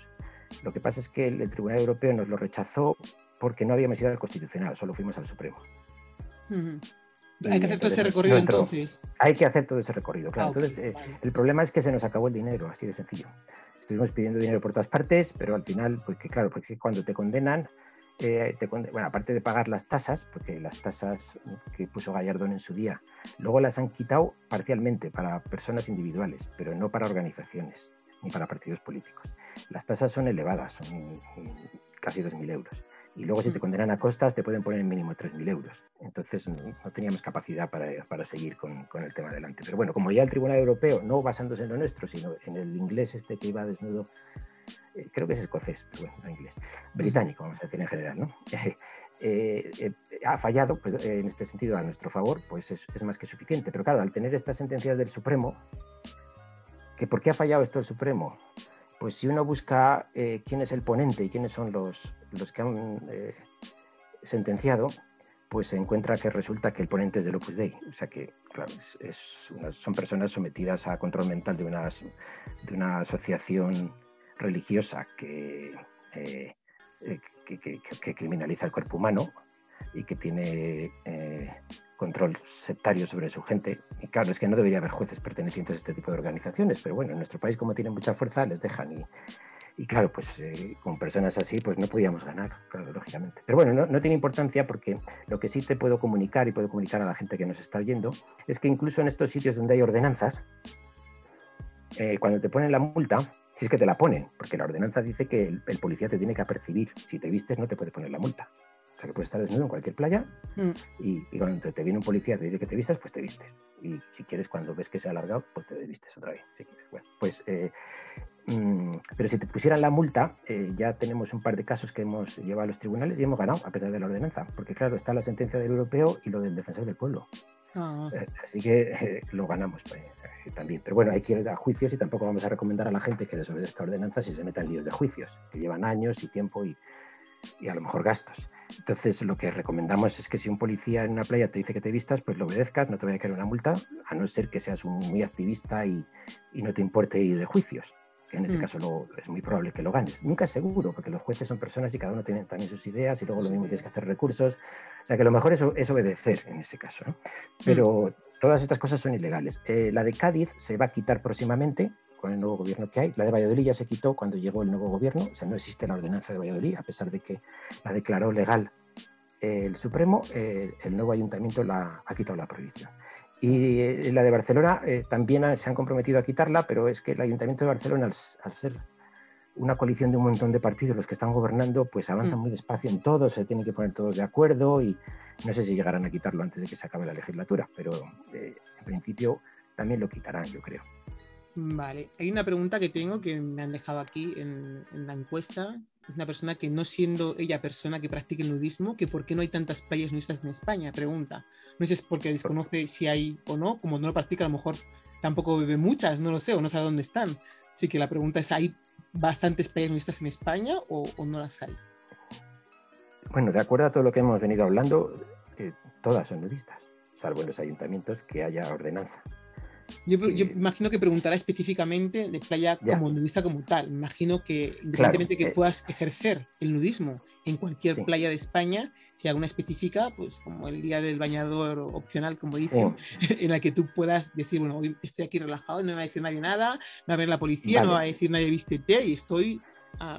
Lo que pasa es que el, Tribunal Europeo nos lo rechazó porque no habíamos ido al Constitucional, solo fuimos al Supremo. Hay que hacer todo ese recorrido entonces. Hay que hacer todo ese recorrido, claro. Ah, entonces, eh, el problema es que se nos acabó el dinero, así de sencillo. Estuvimos pidiendo dinero por todas partes, pero al final, pues que claro, porque cuando te condenan, eh, bueno, aparte de pagar las tasas, porque las tasas que puso Gallardón en su día, luego las han quitado parcialmente para personas individuales, pero no para organizaciones ni para partidos políticos. Las tasas son elevadas, son casi 2.000 euros. Y luego si te condenan a costas te pueden poner en mínimo 3.000 euros. Entonces no teníamos capacidad para, para seguir con, con, el tema adelante. Pero bueno, como ya el Tribunal Europeo, no basándose en lo nuestro, sino en el inglés este que iba desnudo, eh, creo que es escocés, pero bueno, no inglés, británico, vamos a decir en general, ¿no? Eh, eh, ha fallado, pues, en este sentido, a nuestro favor, pues es, es, más que suficiente. Pero claro, al tener estas sentencias del Supremo, ¿que ¿por qué ha fallado esto el Supremo? pues si uno busca eh, quién es el ponente y quiénes son los, los que han eh, sentenciado, pues se encuentra que resulta que el ponente es del Opus Dei. O sea que, claro, es, son personas sometidas a control mental de una, de una asociación religiosa que, eh, que, criminaliza el cuerpo humano y que tiene control sectario sobre su gente. Y claro, es que no debería haber jueces pertenecientes a este tipo de organizaciones, pero bueno, en nuestro país como tienen mucha fuerza, les dejan y, y claro, pues eh, con personas así, pues no podíamos ganar, claro, lógicamente. Pero bueno, no, no, tiene importancia porque lo que sí te puedo comunicar y puedo comunicar a la gente que nos está oyendo es que incluso en estos sitios donde hay ordenanzas, eh, cuando te ponen la multa, si es que te la ponen, porque la ordenanza dice que el, el policía te tiene que apercibir. Si te vistes, no te puede poner la multa. O sea, que puedes estar desnudo en cualquier playa mm. y, cuando te viene un policía y te dice que te vistas, pues te vistes. Y si quieres, cuando ves que se ha alargado, pues te vistes otra vez. Bueno, pues, eh, pero si te pusieran la multa, eh, ya tenemos un par de casos que hemos llevado a los tribunales y hemos ganado, a pesar de la ordenanza. Porque claro, está la sentencia del europeo y lo del defensor del pueblo. Ah. Eh, así que lo ganamos también. Pero bueno, hay que ir a juicios y tampoco vamos a recomendar a la gente que desobedezca ordenanzas y se meta en líos de juicios, que llevan años y tiempo y, y a lo mejor gastos. Entonces, lo que recomendamos es que si un policía en una playa te dice que te vistas, pues lo obedezcas, no te vaya a caer una multa, a no ser que seas un muy activista y, y no te importe ir de juicios, que en ese mm. caso lo, es muy probable que lo ganes. Nunca es seguro, porque los jueces son personas y cada uno tiene también sus ideas y luego lo mismo tienes que hacer recursos. O sea que lo mejor es, es obedecer en ese caso. ¿no? Pero mm. todas estas cosas son ilegales. Eh, la de Cádiz se va a quitar próximamente, con el nuevo gobierno que hay. La de Valladolid ya se quitó cuando llegó el nuevo gobierno, o sea, no existe la ordenanza de Valladolid, a pesar de que la declaró legal el Supremo, eh, el nuevo ayuntamiento la, ha quitado la prohibición. Y eh, la de Barcelona eh, también se han comprometido a quitarla, pero es que el ayuntamiento de Barcelona, al, ser una coalición de un montón de partidos los que están gobernando, pues avanzan mm. muy despacio en todo, se tienen que poner todos de acuerdo y no sé si llegarán a quitarlo antes de que se acabe la legislatura, pero en principio también lo quitarán, yo creo. Vale, hay una pregunta que tengo que me han dejado aquí en, la encuesta. Es una persona que no siendo ella persona que practique el nudismo, que por qué no hay tantas playas nudistas en España, pregunta. No sé es porque desconoce si hay o no, como no lo practica a lo mejor tampoco bebe muchas, no lo sé, o no sabe dónde están. Así que la pregunta es, ¿hay bastantes playas nudistas en España o, no las hay? Bueno, de acuerdo a todo lo que hemos venido hablando, eh, todas son nudistas, salvo en los ayuntamientos que haya ordenanza. Yo, imagino que preguntará específicamente de playa como nudista como tal. Imagino que independientemente que eh. puedas ejercer el nudismo en cualquier playa de España, si alguna específica, pues como el día del bañador opcional, como dicen, en la que tú puedas decir, bueno, hoy estoy aquí relajado, no me va a decir nadie nada, no va a ver la policía, no va a decir nadie vístete y estoy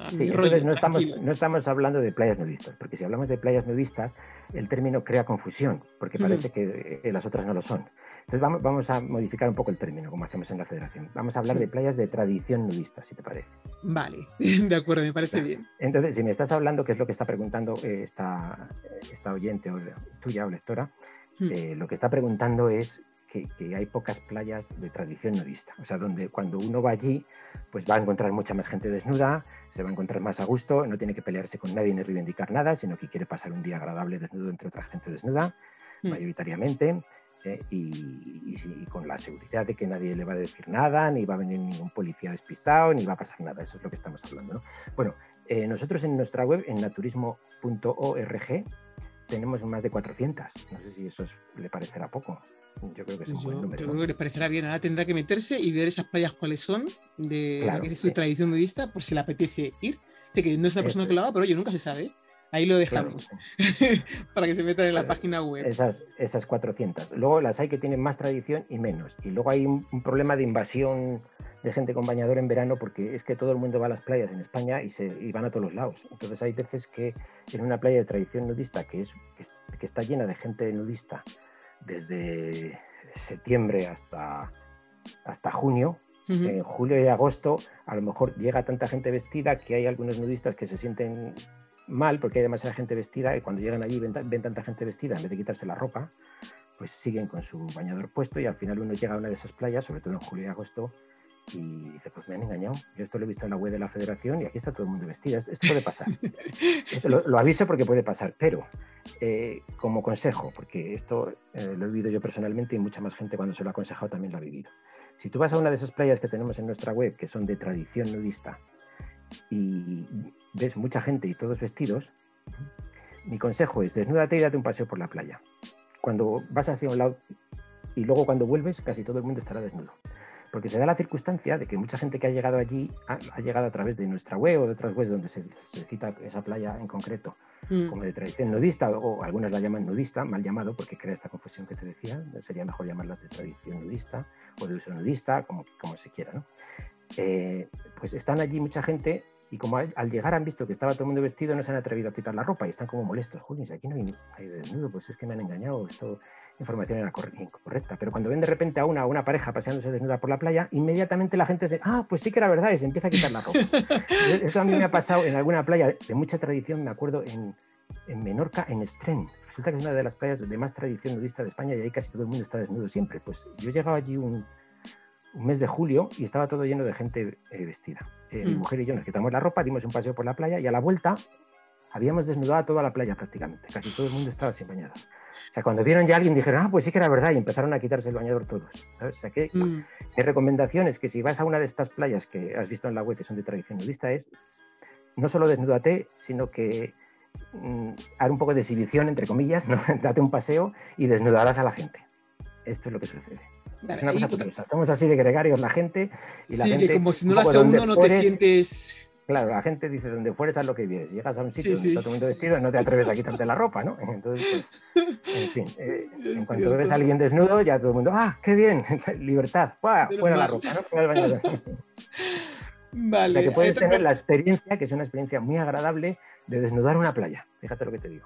sí, entonces no estamos, no estamos hablando de playas nudistas, porque si hablamos de playas nudistas, el término crea confusión, porque parece que las otras no lo son. Entonces vamos, vamos, a modificar un poco el término, como hacemos en la federación. Vamos a hablar de playas de tradición nudista, si te parece. Vale, de acuerdo, me parece bien. Entonces, si me estás hablando, qué es lo que está preguntando eh, esta, esta, oyente o tuya o lectora, hmm. eh, lo que está preguntando es que, hay pocas playas de tradición nudista. O sea, donde cuando uno va allí, pues va a encontrar mucha más gente desnuda, se va a encontrar más a gusto, no tiene que pelearse con nadie ni reivindicar nada, sino que quiere pasar un día agradable desnudo entre otra gente desnuda, hmm. mayoritariamente. ¿Eh? y, con la seguridad de que nadie le va a decir nada, ni va a venir ningún policía despistado, ni va a pasar nada. Eso es lo que estamos hablando. Bueno, eh, nosotros en nuestra web, en naturismo.org, tenemos más de 400. No sé si eso le parecerá poco. Yo creo que es un buen número. Yo creo que les parecerá bien. Ahora tendrá que meterse y ver esas playas cuáles son de, su tradición medista por si le apetece ir. que no es una persona que lo haga, pero oye, nunca se sabe. Ahí lo dejamos para que se metan en la página web. Esas, esas 400. Luego las hay que tienen más tradición y menos. Y luego hay un, problema de invasión de gente con bañador en verano porque es que todo el mundo va a las playas en España y, se, van a todos los lados. Entonces hay veces que en una playa de tradición nudista que, es, que está llena de gente nudista desde septiembre hasta, hasta junio, en julio y agosto a lo mejor llega tanta gente vestida que hay algunos nudistas que se sienten mal porque hay demasiada gente vestida y cuando llegan allí ven, ven, tanta gente vestida, en vez de quitarse la ropa, pues siguen con su bañador puesto y al final uno llega a una de esas playas, sobre todo en julio y agosto, y dice, pues me han engañado. Yo esto lo he visto en la web de la federación y aquí está todo el mundo vestido. Esto, puede pasar. lo, aviso porque puede pasar, pero eh, como consejo, porque esto eh, lo he vivido yo personalmente y mucha más gente cuando se lo ha aconsejado también lo ha vivido. Si tú vas a una de esas playas que tenemos en nuestra web, que son de tradición nudista, y ves mucha gente y todos vestidos, mi consejo es desnúdate y date un paseo por la playa. Cuando vas hacia un lado y luego cuando vuelves, casi todo el mundo estará desnudo. Porque se da la circunstancia de que mucha gente que ha llegado allí ha, llegado a través de nuestra web o de otras webs donde se, cita esa playa en concreto mm. como de tradición nudista, o algunas la llaman nudista, mal llamado porque crea esta confusión que te decía, sería mejor llamarlas de tradición nudista o de uso nudista, como, como se quiera. ¿no? Eh, pues están allí mucha gente y como al, llegar han visto que estaba todo el mundo vestido, no se han atrevido a quitar la ropa y están como molestos. Si aquí no hay, desnudo, pues es que me han engañado, esto información era incorrecta. Pero cuando ven de repente a una, una pareja paseándose desnuda por la playa, inmediatamente la gente se, ah, pues sí que era verdad, y se empieza a quitar la ropa. Esto a mí me ha pasado en alguna playa de mucha tradición, me acuerdo, en, en Menorca, en Estren. Resulta que es una de las playas de más tradición nudista de España y ahí casi todo el mundo está desnudo siempre. Pues yo he llegado allí un, un mes de julio y estaba todo lleno de gente eh, vestida. Eh, mi mm. mujer y yo nos quitamos la ropa, dimos un paseo por la playa y a la vuelta habíamos desnudado toda la playa prácticamente. Casi todo el mundo estaba sin bañador. O sea, cuando vieron ya a alguien dijeron, ah, pues sí que era verdad y empezaron a quitarse el bañador todos. O sea, que mm. mi recomendación es que si vas a una de estas playas que has visto en la web que son de tradición nudista es no solo desnúdate, sino que mm, haz un poco de exhibición, entre comillas, ¿no? date un paseo y desnudarás a la gente. Esto es lo que sucede es una cosa. Estamos así de gregarios la gente y la sí, gente. como si no lo hace uno, no te sientes. Claro, la gente dice, donde fueres haz lo que vienes. Llegas a un sitio donde está todo el mundo vestido y no te atreves a quitarte la ropa, ¿no? Entonces, pues, en fin, eh, en cuanto ves a alguien desnudo, ya todo el mundo, ¡ah, qué bien! Libertad, ¡Fuera, fuera la ropa, ¿no? Vale. O sea que puedes tener la experiencia, que es una experiencia muy agradable, de desnudar una playa. Fíjate lo que te digo.